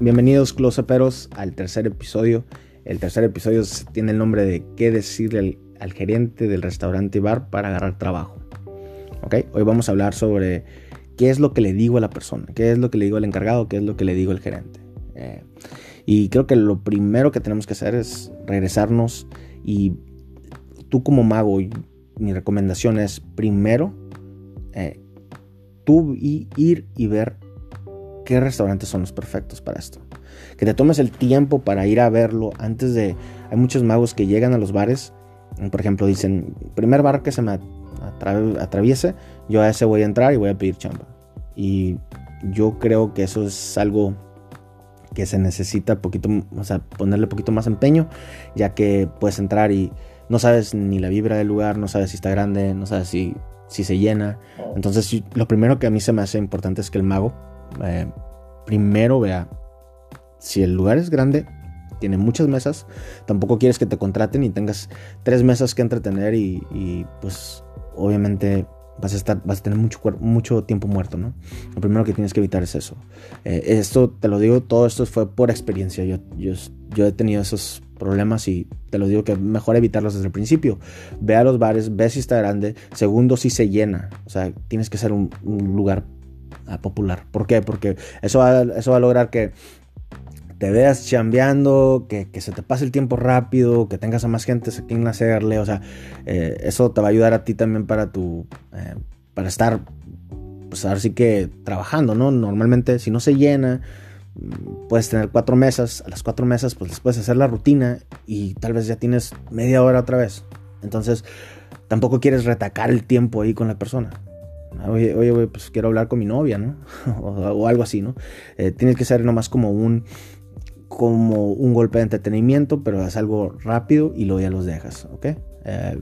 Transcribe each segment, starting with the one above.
Bienvenidos closeperos al tercer episodio. El tercer episodio tiene el nombre de ¿Qué decirle al, gerente del restaurante y bar para agarrar trabajo? ¿Ok? Hoy vamos a hablar sobre qué es lo que le digo a la persona, qué es lo que le digo al encargado, qué es lo que le digo al gerente. Eh, y creo que lo primero que tenemos que hacer es regresarnos y tú como mago, mi recomendación es primero eh, tú ir y ver qué restaurantes son los perfectos para esto. Que te tomes el tiempo para ir a verlo antes de... Hay muchos magos que llegan a los bares, por ejemplo, dicen, primer bar que se me atraviese, yo a ese voy a entrar y voy a pedir chamba. Y yo creo que eso es algo que se necesita poquito, o sea, ponerle poquito más empeño, ya que puedes entrar y no sabes ni la vibra del lugar, no sabes si está grande, no sabes si, si se llena. Entonces, lo primero que a mí se me hace importante es que el mago eh, primero vea si el lugar es grande, tiene muchas mesas, tampoco quieres que te contraten y tengas tres mesas que entretener y, pues obviamente vas a estar, vas a tener mucho, tiempo muerto, ¿no? Lo primero que tienes que evitar es eso. Eh, esto, te lo digo, todo esto fue por experiencia. Yo, he tenido esos problemas y te lo digo que mejor evitarlos desde el principio. Ve a los bares, ve si está grande. Segundo, si se llena. O sea, tienes que ser un lugar popular. ¿Por qué? Porque eso va, eso va a lograr que te veas chambeando, que, se te pase el tiempo rápido, que tengas a más gente a quien hacerle, o sea, eh, eso te va a ayudar a ti también para tu, eh, para estar, pues ahora que trabajando, ¿no? Normalmente si no se llena, mm, puedes tener cuatro mesas, a las cuatro mesas pues les puedes hacer la rutina y tal vez ya tienes media hora otra vez. Entonces, tampoco quieres retacar el tiempo ahí con la persona. Oye, oye, pues quiero hablar con mi novia, ¿no? o, algo así, ¿no? Eh, tienes que ser nomás como un, como un golpe de entretenimiento, pero es algo rápido y luego ya los dejas, ¿ok? Eh,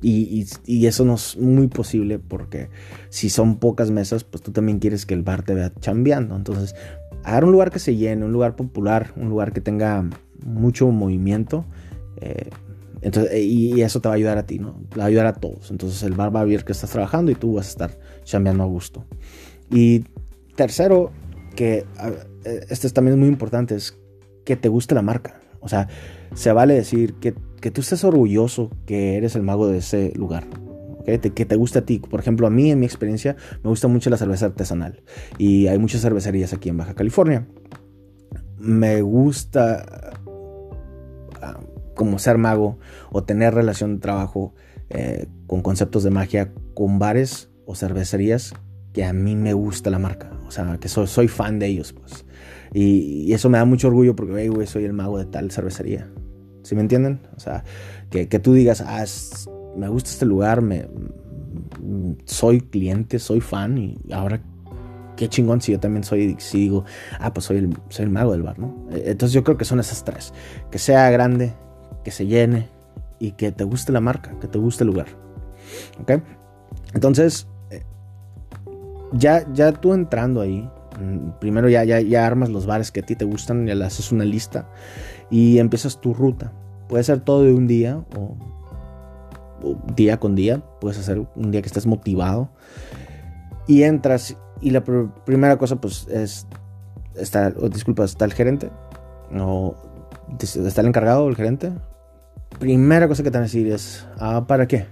y, y, eso no es muy posible porque si son pocas mesas, pues tú también quieres que el bar te vea chambeando. Entonces, agarra un lugar que se llene, un lugar popular, un lugar que tenga mucho movimiento. Eh, entonces, eh, y eso te va a ayudar a ti, ¿no? Te va a ayudar a todos. Entonces el bar va a ver que estás trabajando y tú vas a estar chambeando a gusto. Y tercero, que eh, esto es también muy importante, es que te guste la marca. O sea, se vale decir que, que tú estés orgulloso que eres el mago de ese lugar. que te guste a ti. Por ejemplo, a mí, en mi experiencia, me gusta mucho la cerveza artesanal. Y hay muchas cervecerías aquí en Baja California. Me gusta como ser mago o tener relación de trabajo eh, con conceptos de magia con bares o cervecerías que a mí me gusta la marca. O sea, que soy, fan de ellos, pues. Y, eso me da mucho orgullo porque, güey, soy el mago de tal cervecería. ¿Sí me entienden? O sea, que, tú digas, ah, me gusta este lugar, me, soy cliente, soy fan y ahora qué chingón si yo también soy, si digo, ah, pues soy el, soy el mago del bar, ¿no? Entonces yo creo que son esas tres. Que sea grande, que se llene y que te guste la marca, que te guste el lugar. ¿Ok? Entonces, eh, ya, ya tú entrando ahí, mm, primero ya, ya, ya armas los bares que a ti te gustan, ya le haces una lista y empiezas tu ruta. Puede ser todo de un día o, día con día, puedes hacer un día que estés motivado y entras y la primera cosa pues es, está, disculpa, está el gerente o está el encargado, el gerente, primera cosa que te van a decir es, ah, ¿para qué?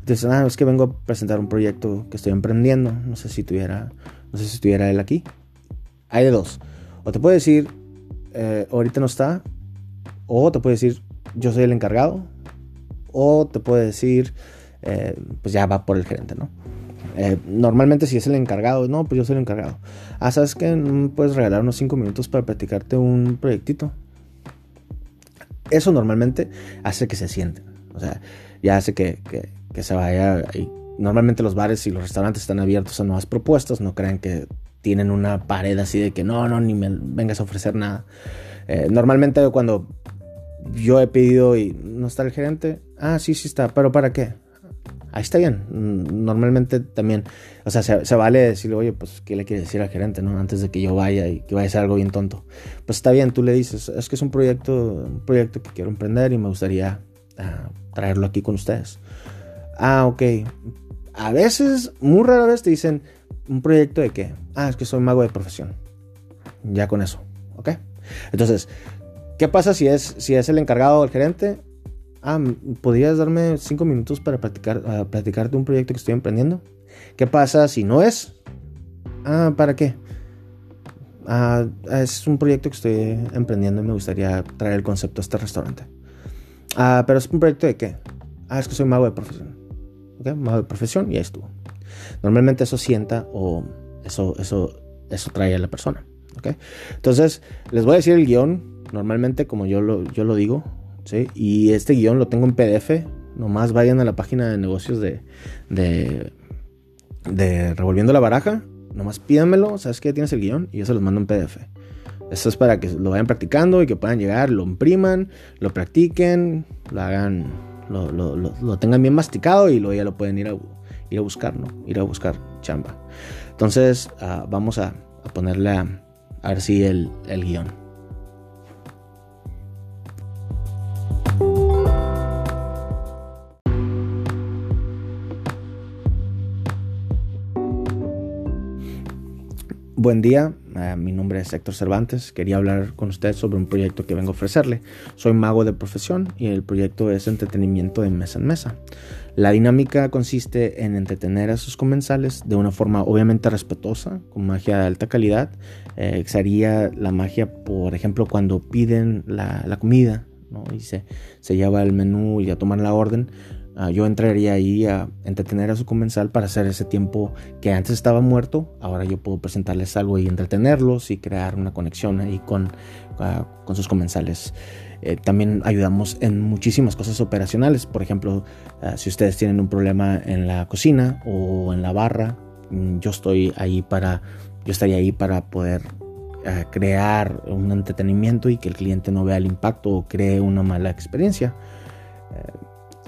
Entonces, ah, es que vengo a presentar un proyecto que estoy emprendiendo. No sé si tuviera, no sé si estuviera él aquí. Hay de dos. O te puede decir, eh, ahorita no está. O te puede decir, yo soy el encargado. O te puede decir, eh, pues ya va por el gerente, ¿no? Eh, normalmente si es el encargado, no, pues yo soy el encargado. Ah, ¿sabes que Puedes regalar unos 5 minutos para platicarte un proyectito. Eso normalmente hace que se sienten. O sea, ya hace que, se vaya. Y normalmente los bares y los restaurantes están abiertos a nuevas propuestas. No crean que tienen una pared así de que no, no, ni me vengas a ofrecer nada. Eh, normalmente cuando yo he pedido y no está el gerente, ah, sí, sí está, pero ¿para qué? Ahí está bien. Mm, normalmente también, o sea, se, vale decirle, oye, pues, ¿qué le quiere decir al gerente, no? Antes de que yo vaya y que vaya a ser algo bien tonto. Pues está bien, tú le dices, es que es un proyecto, un proyecto que quiero emprender y me gustaría ah, traerlo aquí con ustedes. Ah, ok. A veces, muy rara vez te dicen, ¿un proyecto de qué? Ah, es que soy mago de profesión. Ya con eso. ¿Ok? Entonces, ¿qué pasa si es, si es el encargado o el gerente? Ah, ¿podrías darme cinco minutos para platicar, uh, platicarte un proyecto que estoy emprendiendo? ¿Qué pasa si no es? Ah, ¿para qué? Ah, es un proyecto que estoy emprendiendo y me gustaría traer el concepto a este restaurante. Ah, pero es un proyecto de qué? Ah, es que soy mago de profesión. ¿Ok? Mago de profesión y ahí estuvo. Normalmente eso sienta o eso, eso, eso trae a la persona. ¿Ok? Entonces, les voy a decir el guion, normalmente como yo lo, yo lo digo, Y este guion lo tengo en PDF. Nomás vayan a la página de negocios de, de, Revolviendo la Baraja nomás pídanmelo, ¿sabes qué? Tienes el guion y yo se los mando en PDF. Esto es para que lo vayan practicando y que puedan llegar, lo impriman, lo practiquen, lo hagan, lo, tengan bien masticado y luego ya lo pueden ir a, ir a buscar, ¿no? Ir a buscar chamba. Entonces, uh, vamos a, ponerle a, a ver si el, el guion. Buen día, uh, mi nombre es Héctor Cervantes. Quería hablar con usted sobre un proyecto que vengo a ofrecerle. Soy mago de profesión y el proyecto es entretenimiento de mesa en mesa. La dinámica consiste en entretener a sus comensales de una forma obviamente respetuosa, con magia de alta calidad. Eh, la magia, por ejemplo, cuando piden la, comida ¿no? y se, se lleva el menú y a tomar la orden Ah, yo entraría ahí a entretener a su comensal para hacer ese tiempo que antes estaba muerto. Ahora yo puedo presentarles algo y entretenerlos y crear una conexión ahí con, ah, con sus comensales. Eh, también ayudamos en muchísimas cosas operacionales. Por ejemplo, ah, si ustedes tienen un problema en la cocina o en la barra, mm, yo estoy ahí para, yo estaría ahí para poder crear un entretenimiento y que el cliente no vea el impacto o cree una mala experiencia. Eh,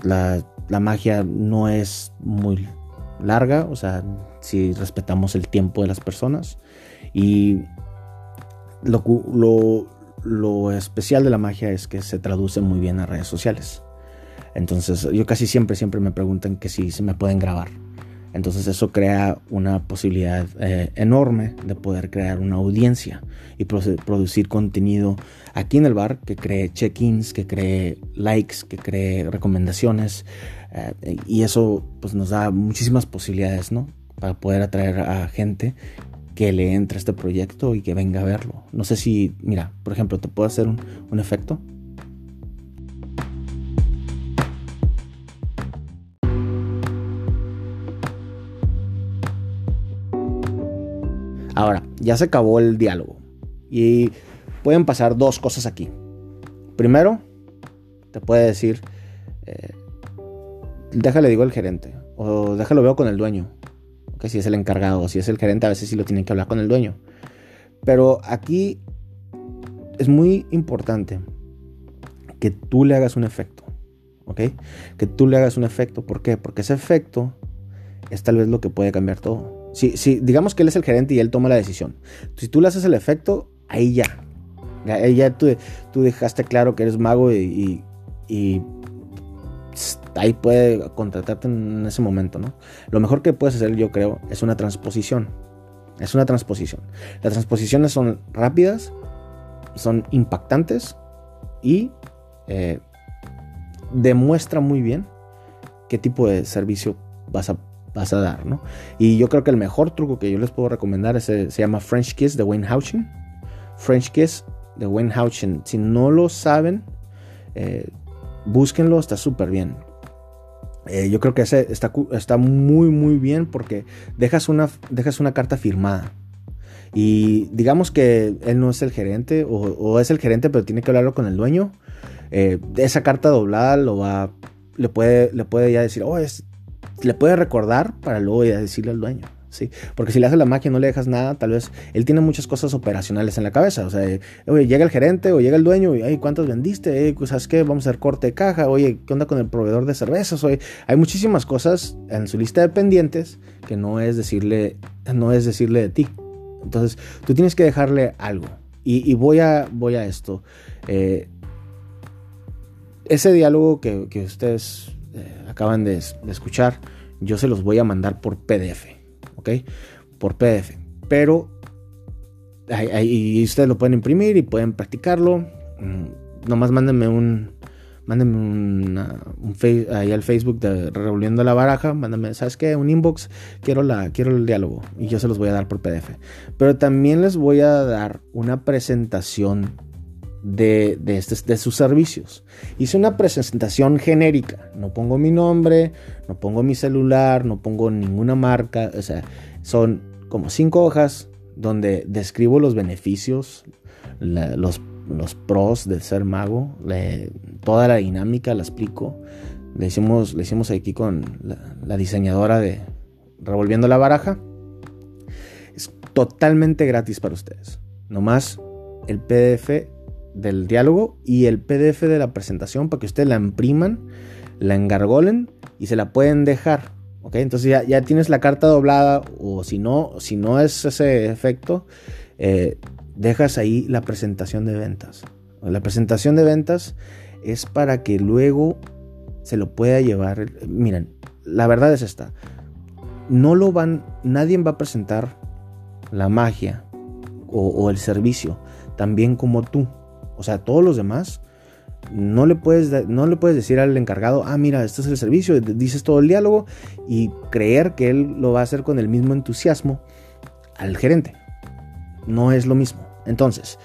la la magia no es muy larga, o sea, si respetamos el tiempo de las personas. Y lo, lo, especial de la magia es que se traduce muy bien a redes sociales. Entonces, yo casi siempre, siempre me preguntan que si se me pueden grabar. Entonces eso crea una posibilidad eh, enorme de poder crear una audiencia y producir contenido aquí en el bar que cree check-ins, que cree likes, que cree recomendaciones. Eh, y eso pues, nos da muchísimas posibilidades, ¿no? Para poder atraer a gente que le entre a este proyecto y que venga a verlo. No sé si, mira, por ejemplo, te puedo hacer un, un efecto. Ahora, ya se acabó el diálogo. Y pueden pasar dos cosas aquí. Primero, te puede decir, eh, déjale digo al gerente, o déjalo veo con el dueño, que si es el encargado, si es el gerente, a veces sí lo tienen que hablar con el dueño. Pero aquí es muy importante que tú le hagas un efecto, ¿ok? Que tú le hagas un efecto, ¿por qué? Porque ese efecto es tal vez lo que puede cambiar todo. Si, digamos que él es el gerente y él toma la decisión. Si tú le haces el efecto, ahí ya. Ahí ya tú, tú dejaste claro que eres mago y, ahí puede contratarte en ese momento, ¿no? Lo mejor que puedes hacer, yo creo, es una transposición. Es una transposición. Las transposiciones son rápidas, son impactantes y eh, demuestra muy bien qué tipo de servicio vas a vas a dar, ¿no? Y yo creo que el mejor truco que yo les puedo recomendar es, eh, se llama French Kiss de Wayne Houchin. French Kiss de Wayne Houchin. Si no lo saben, eh, búsquenlo, está súper bien. Eh, yo creo que ese está, está, muy, muy bien porque dejas una, dejas una carta firmada. Y digamos que él no es el gerente, o, es el gerente, pero tiene que hablarlo con el dueño. esa carta doblada lo va, le puede, le puede ya decir, oh, es, le puede recordar para luego decirle al dueño. ¿sí? Porque si le haces la magia y no le dejas nada, tal vez él tiene muchas cosas operacionales en la cabeza. O sea, oye, llega el gerente o llega el dueño y, ay, ¿cuántos vendiste? Eh, pues, ¿Sabes qué? Vamos a hacer corte de caja. Oye, ¿qué onda con el proveedor de cervezas? Oye, hay muchísimas cosas en su lista de pendientes que no es decirle, no es decirle de ti. Entonces, tú tienes que dejarle algo. Y, voy, a, voy a esto. Eh, ese diálogo que, ustedes eh, acaban de, escuchar, yo se los voy a mandar por PDF, ¿ok? Por PDF. Pero ahí, ustedes lo pueden imprimir y pueden practicarlo. Mm, nomás mándenme un, mándenme un face, ahí al Facebook de Revolviendo la Baraja, mándenme, ¿sabes qué? Un inbox, quiero, la, quiero el diálogo y yo se los voy a dar por PDF. Pero también les voy a dar una presentación de, de, sus servicios. Hice una presentación genérica, no pongo mi nombre, no pongo mi celular, no pongo ninguna marca, o sea, son como cinco hojas donde describo los beneficios, los los pros de ser mago, toda la dinámica la explico. Le hicimos, le hicimos aquí con la, diseñadora de Revolviendo la Baraja. Es totalmente gratis para ustedes. Nomás el PDF del diálogo y el PDF de la presentación para que ustedes la impriman, la engargolen y se la pueden dejar. ¿ok? Entonces ya, ya tienes la carta doblada o si no, si no es ese efecto, eh, dejas ahí la presentación de ventas. La presentación de ventas es para que luego se lo pueda llevar. Miren, la verdad es esta. No lo van, nadie va a presentar la magia o, el servicio tan bien como tú. O sea, todos los demás no le, puedes, no le puedes decir al encargado, ah, mira, este es el servicio, dices todo el diálogo y creer que él lo va a hacer con el mismo entusiasmo al gerente. No es lo mismo. Entonces,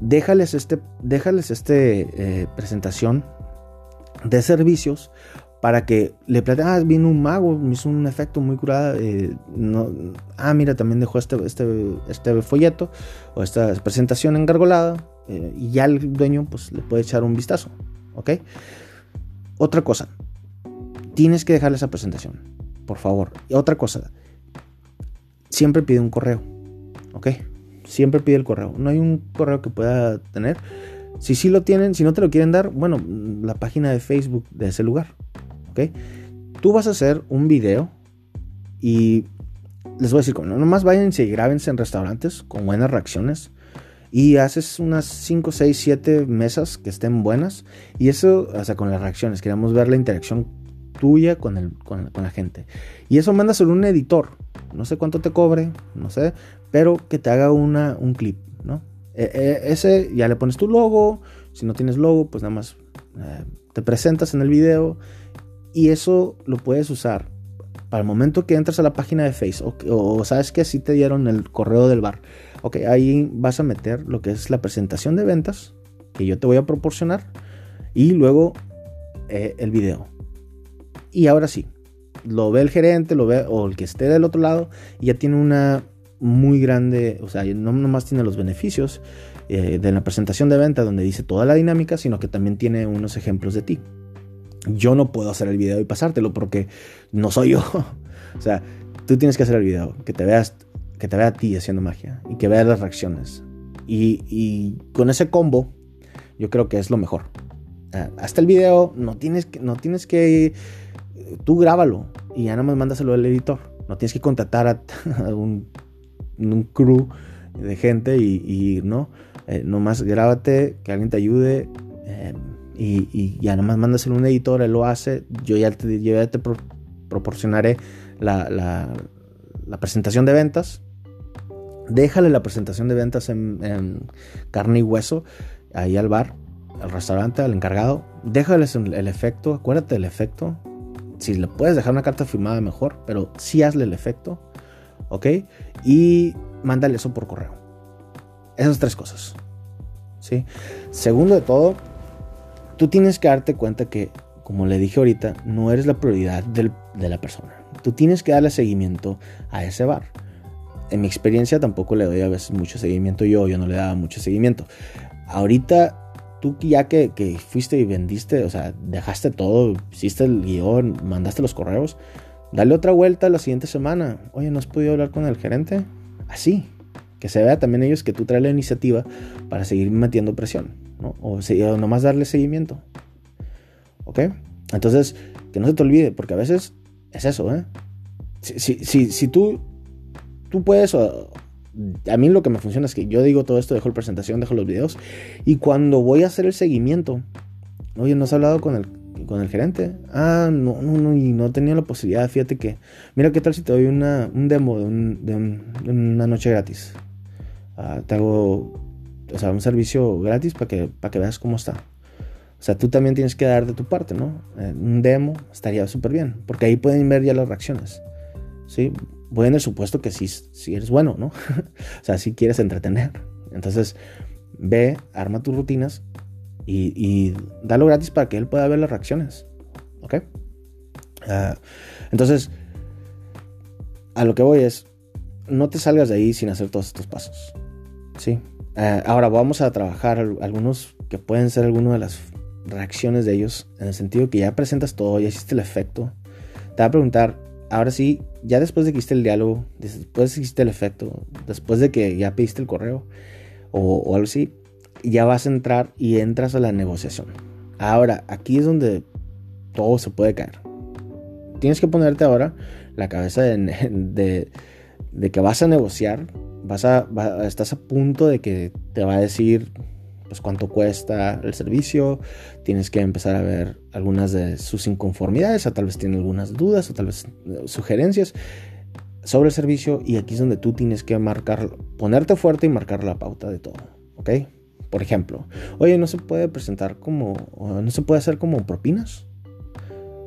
déjales este, déjales este eh, presentación de servicios para que le platiquen, ah, vino un mago, me hizo un efecto muy curado, eh, no, ah, mira, también dejó este, este, este folleto o esta presentación engargolada eh, y ya el dueño pues le puede echar un vistazo, ¿ok? Otra cosa, tienes que dejarle esa presentación, por favor. Y otra cosa, siempre pide un correo, ¿ok? siempre pide el correo. No hay un correo que pueda tener. Si sí lo tienen, si no te lo quieren dar, bueno, la página de Facebook de ese lugar. ¿Ok? Tú vas a hacer un video y les voy a decir, no nomás vayan y grábense en restaurantes con buenas reacciones y haces unas 5, 6, 7 mesas que estén buenas y eso, o sea, con las reacciones, queremos ver la interacción tuya con, el, con, la gente. Y eso mándaselo a un editor. No sé cuánto te cobre, no sé, pero que te haga una, un clip, ¿no? E, e, ese ya le pones tu logo, si no tienes logo, pues nada más eh, te presentas en el video y eso lo puedes usar para el momento que entras a la página de Facebook o, sabes que si te dieron el correo del bar. Ok, ahí vas a meter lo que es la presentación de ventas que yo te voy a proporcionar y luego eh, el video. Y ahora sí, lo ve el gerente, lo ve o el que esté del otro lado y ya tiene una muy grande, o sea, no nomás tiene los beneficios eh, de la presentación de venta donde dice toda la dinámica, sino que también tiene unos ejemplos de ti. Yo no puedo hacer el video y pasártelo porque no soy yo. o sea, tú tienes que hacer el video, que te veas, que te vea a ti haciendo magia y que veas las reacciones. Y, y con ese combo, yo creo que es lo mejor. hasta el video, no tienes que, no tienes que, tú grábalo y ya nada más mándaselo al editor. No tienes que contratar a un un crew de gente y, no, eh, nomás grábate, que alguien te ayude eh, y, ya nomás mándaselo a un editor, él lo hace, yo ya te, ya te proporcionaré la, la, presentación de ventas. Déjale la presentación de ventas en, carne y hueso ahí al bar, al restaurante, al encargado. Déjales el, efecto, acuérdate del efecto. Si le puedes dejar una carta firmada mejor, pero sí hazle el efecto ¿ok? Y mándale eso por correo. Esas tres cosas. ¿sí? Segundo de todo, tú tienes que darte cuenta que, como le dije ahorita, no eres la prioridad de la persona. Tú tienes que darle seguimiento a ese bar. En mi experiencia tampoco le doy a veces mucho seguimiento yo, yo no le daba mucho seguimiento. Ahorita tú ya que, que fuiste y vendiste, o sea, dejaste todo, hiciste el guion, mandaste los correos, Dale otra vuelta la siguiente semana. Oye, ¿no has podido hablar con el gerente? Así. Que se vea también ellos que tú traes la iniciativa para seguir metiendo presión. ¿no? O, nomás darle seguimiento. ¿Ok? Entonces, que no se te olvide, porque a veces es eso, ¿eh? Si, si, si, tú, tú puedes... a mí lo que me funciona es que yo digo todo esto, dejo la presentación, dejo los videos. Y cuando voy a hacer el seguimiento, oye, ¿no has hablado con el con el gerente. Ah, no, no, no, y no tenía la posibilidad. Fíjate que, mira qué tal si te doy una, un demo de, una noche gratis. ah, te hago o sea, un servicio gratis para que, para que veas cómo está. O sea, tú también tienes que dar de tu parte, ¿no? Eh, un demo estaría súper bien, porque ahí pueden ver ya las reacciones. ¿Sí? Voy en el supuesto que sí, eres bueno, ¿no? o sea, si quieres entretener. Entonces, ve, arma tus rutinas y, y dalo gratis para que él pueda ver las reacciones. ¿Ok? Ah, entonces, a lo que voy es, no te salgas de ahí sin hacer todos estos pasos. ¿Sí? Eh, ahora vamos a trabajar algunos que pueden ser algunas de las reacciones de ellos, en el sentido que ya presentas todo, ya hiciste el efecto. Te va a preguntar, ahora sí, ya después de que hiciste el diálogo, después de que hiciste el efecto, después de que ya pediste el correo o, algo así, ya vas a entrar y entras a la negociación. Ahora, aquí es donde todo se puede caer. Tienes que ponerte ahora la cabeza de que vas a negociar vas a, estás a punto de que te va a decir pues cuánto cuesta el servicio, tienes que empezar a ver algunas de sus inconformidades, o tal vez tiene algunas dudas, o tal vez eh, sugerencias sobre el servicio, y aquí es donde tú tienes que marcar, ponerte fuerte y marcar la pauta de todo, ¿ok? Por ejemplo, oye, no se puede presentar como, no se puede hacer como propinas.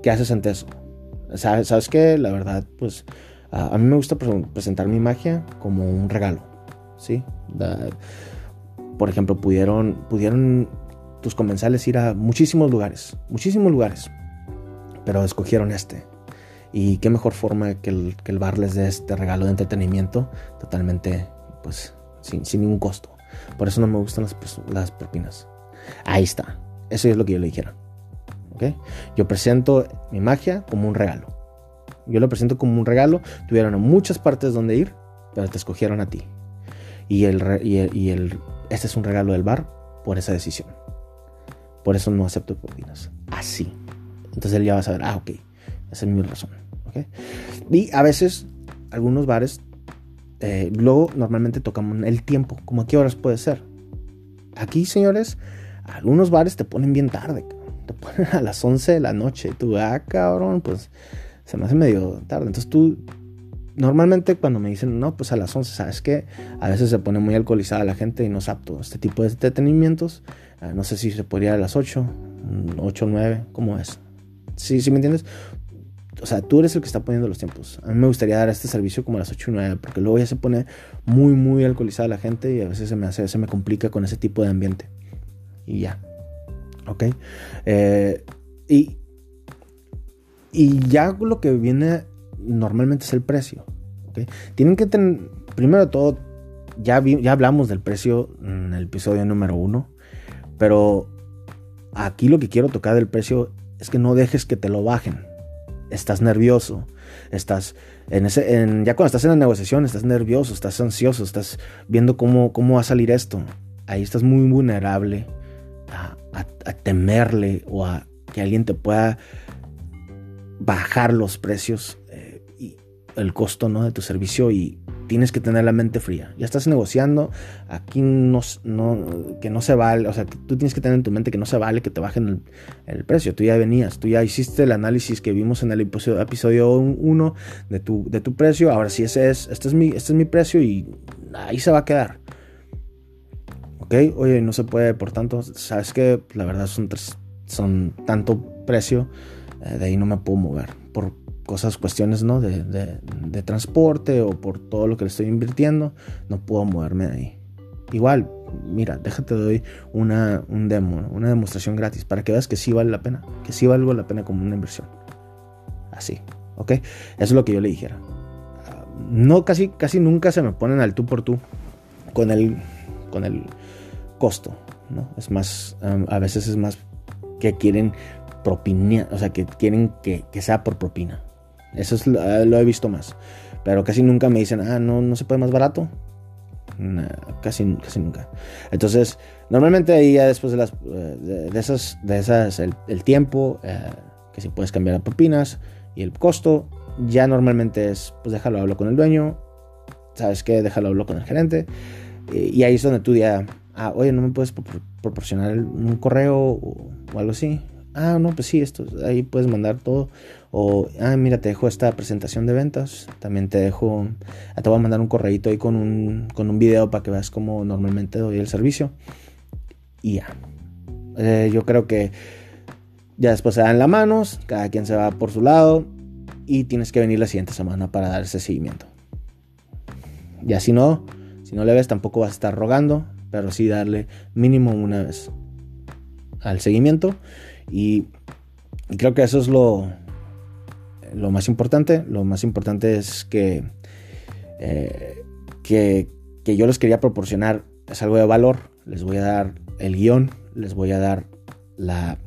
¿Qué haces ante eso? ¿Sabes, ¿Sabes qué? La verdad, pues a mí me gusta presentar mi magia como un regalo, ¿sí? Por ejemplo, pudieron, pudieron tus comensales ir a muchísimos lugares, muchísimos lugares, pero escogieron este. Y qué mejor forma que el, que el bar les dé este regalo de entretenimiento totalmente, pues, sin, ningún costo. Por eso no me gustan las, las propinas. Ahí está. Eso es lo que yo le dijera. ¿Okay? Yo presento mi magia como un regalo. Yo lo presento como un regalo. Tuvieron muchas partes donde ir, pero te escogieron a ti. Y, el, y, el, este es un regalo del bar por esa decisión. Por eso no acepto propinas. Así. Entonces él ya va a saber, ah, ok, esa es mi razón. ¿okay? Y a veces, algunos bares, eh, luego normalmente tocamos el tiempo, como a qué horas puede ser. Aquí, señores, algunos bares te ponen bien tarde, te ponen a las 11 de la noche. Tú, ah, cabrón, pues se me hace medio tarde. Entonces tú, normalmente cuando me dicen, no, pues a las 11, ¿sabes qué? A veces se pone muy alcoholizada la gente y no es apto este tipo de entretenimientos. Ah, no sé si se podría a las 8, 8 o 9, ¿cómo es? Sí, sí me entiendes. O sea, tú eres el que está poniendo los tiempos. A mí me gustaría dar este servicio como a las 8 o 9, porque luego ya se pone muy, muy alcoholizada la gente y a veces se me hace, se me complica con ese tipo de ambiente. Y ya. ¿Ok? Eh, y y ya lo que viene normalmente es el precio. Tienen que tener, primero todo, ya, ya hablamos del precio en el episodio número uno, pero aquí lo que quiero tocar del precio es que no dejes que te lo bajen. Estás nervioso, estás en ese, ya cuando estás en la negociación, estás nervioso, estás ansioso, estás viendo cómo, cómo va a salir esto. Ahí estás muy vulnerable a temerle o a que alguien te pueda bajar los precios el costo ¿no? de tu servicio y tienes que tener la mente fría. Ya estás negociando, aquí no, no, que no se vale, o sea, tú tienes que tener en tu mente que no se vale que te bajen el, precio. Tú ya venías, tú ya hiciste el análisis que vimos en el episodio 1 de tu, de tu precio. Ahora sí, ese es, este es, mi, este es mi precio y ahí se va a quedar. ¿Ok? Oye, no se puede, por tanto, sabes que la verdad son, son tanto precio eh, de ahí no me puedo mover por cosas, cuestiones ¿no? De, de, transporte o por todo lo que le estoy invirtiendo, no puedo moverme de ahí. Igual, mira, déjate doy una, un demo, una demostración gratis para que veas que sí vale la pena, que sí vale la pena como una inversión. Así, ¿ok? Eso es lo que yo le dijera. No, casi, casi nunca se me ponen al tú por tú con el, con el costo, ¿no? Es más, a veces es más que quieren propina, o sea, que quieren que, sea por propina. Eso es, lo he visto más. Pero casi nunca me dicen, ah, no, no se puede más barato. casi, casi nunca. Entonces, normalmente ahí ya después de las eh, de, esas, de esas el, tiempo, eh, que si puedes cambiar a propinas y el costo, ya normalmente es, pues déjalo hablo con el dueño, sabes qué, déjalo hablo con el gerente. Y, ahí es donde tú ya, ah, oye, no me puedes proporcionar un correo o algo así Ah, no, pues sí, esto, ahí puedes mandar todo. O, ah, mira, te dejo esta presentación de ventas. También te dejo, ah, te voy a mandar un correíto ahí con un, con un video para que veas cómo normalmente doy el servicio. Y ya. Eh, yo creo que ya después se dan las manos, cada quien se va por su lado y tienes que venir la siguiente semana para dar ese seguimiento. Ya si no, si no le ves tampoco vas a estar rogando, pero sí darle mínimo una vez al seguimiento y, creo que eso es lo, lo más importante. Lo más importante es que, eh, que, que yo les quería proporcionar es algo de valor. Les voy a dar el guion, les voy a dar la,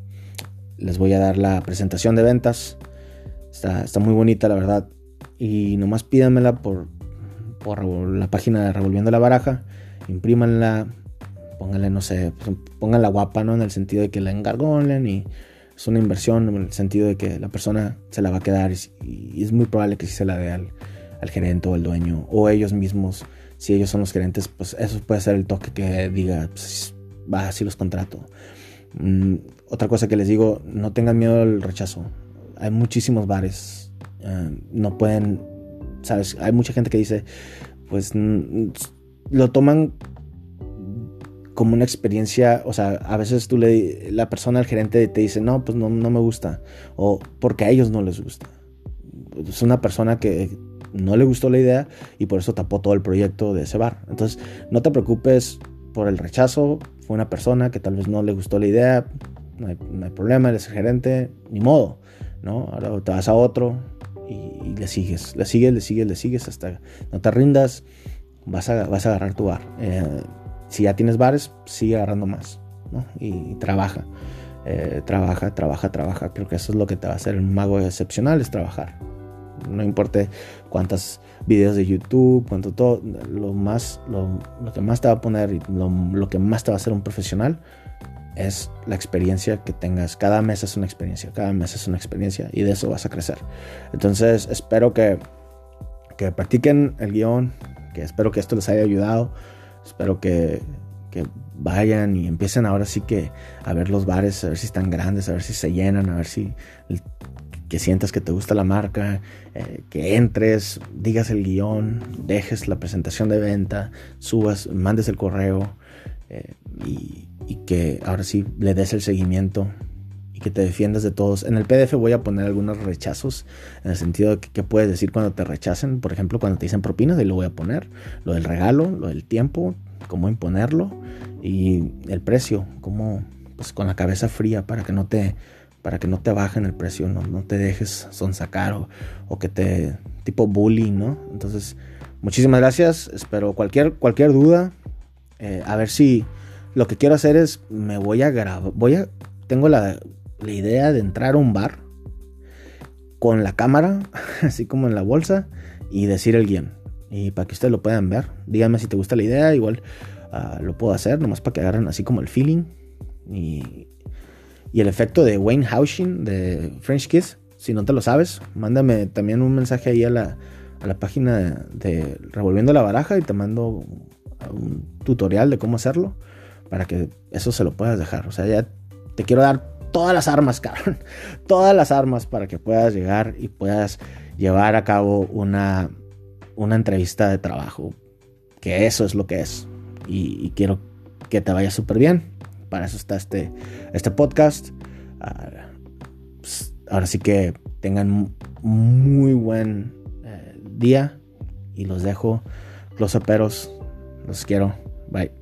les voy a dar la presentación de ventas. Está, está muy bonita, la verdad. Y nomás pídanmela por, por la página de Revolviendo la Baraja. Imprímanla, pónganle, no sé, pónganla guapa, ¿no? En el sentido de que la engargolen y es una inversión en el sentido de que la persona se la va a quedar y, es muy probable que sí se la dé al, gerente o al dueño o ellos mismos. Si ellos son los gerentes, pues eso puede ser el toque que diga, pues, va, así los contrato. Mm, otra cosa que les digo, no tengan miedo al rechazo. Hay muchísimos bares, eh, no pueden, sabes, hay mucha gente que dice, pues lo toman como una experiencia, o sea, a veces tú le, la persona, el gerente te dice, no, pues no, no me gusta, o porque a ellos no les gusta. Es una persona que no le gustó la idea y por eso tapó todo el proyecto de ese bar. Entonces, no te preocupes por el rechazo, fue una persona que tal vez no le gustó la idea, no hay, problema, eres el gerente, ni modo, ¿no? Ahora te vas a otro y, le sigues, le sigues, le sigues, le sigues hasta no te rindas, vas a, vas a agarrar tu bar. Eh, si ya tienes bares, sigue agarrando más, ¿no? Y, trabaja, eh, trabaja, trabaja, trabaja. Creo que eso es lo que te va a hacer un mago excepcional, es trabajar. No importa cuántos videos de YouTube, cuánto todo, lo más, lo, que más te va a poner y lo, lo que más te va a hacer un profesional es la experiencia que tengas. Cada mes es una experiencia, cada mes es una experiencia y de eso vas a crecer. Entonces espero que, que practiquen el guion, que espero que esto les haya ayudado. Espero que, vayan y empiecen ahora sí que a ver los bares, a ver si están grandes, a ver si se llenan, a ver si que sientas que te gusta la marca, eh, que entres, digas el guion, dejes la presentación de venta, subas, mandes el correo eh, y, que ahora sí le des el seguimiento y que te defiendas de todos. En el PDF voy a poner algunos rechazos en el sentido de que, puedes decir cuando te rechacen, por ejemplo, cuando te dicen propinas, ahí lo voy a poner, lo del regalo, lo del tiempo, cómo imponerlo y el precio, cómo pues con la cabeza fría para que no te para que no te bajen el precio, no, no te dejes sonsacar o, o que te tipo bullying, ¿no? Entonces, muchísimas gracias. Espero cualquier cualquier duda, eh, a ver si lo que quiero hacer es me voy a grabar, voy a tengo la, la idea de entrar a un bar con la cámara, así como en la bolsa y decir el guion. Y para que ustedes lo puedan ver, díganme si te gusta la idea, igual ah, lo puedo hacer, nomás para que agarren así como el feeling. Y, y el efecto de Wayne Houshing de French Kiss, si no te lo sabes, mándame también un mensaje ahí a la, a la página de, Revolviendo la Baraja y te mando un tutorial de cómo hacerlo para que eso se lo puedas dejar. O sea, ya te quiero dar todas las armas, cabrón. Todas las armas para que puedas llegar y puedas llevar a cabo una una entrevista de trabajo, que eso es lo que es. Y, quiero que te vaya súper bien. Para eso está este, este podcast. Ah, pues, ahora sí que tengan muy buen eh, día y los dejo. Los aperos. Los quiero. Bye.